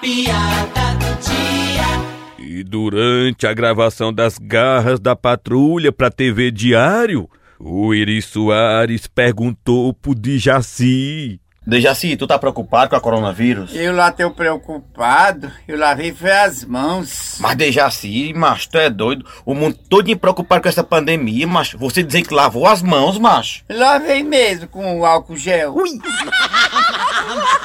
piada do dia. E durante a gravação das garras da patrulha pra TV Diário, o Iri Soares perguntou pro Dijaci. Dejaci, tu tá preocupado com a coronavírus? Eu lá tô preocupado, eu lavei as mãos. Mas Dejaci, macho, tu é doido? O mundo todo preocupado com essa pandemia, macho. Você dizer que lavou as mãos, macho. Lavei mesmo com o álcool gel. Ui!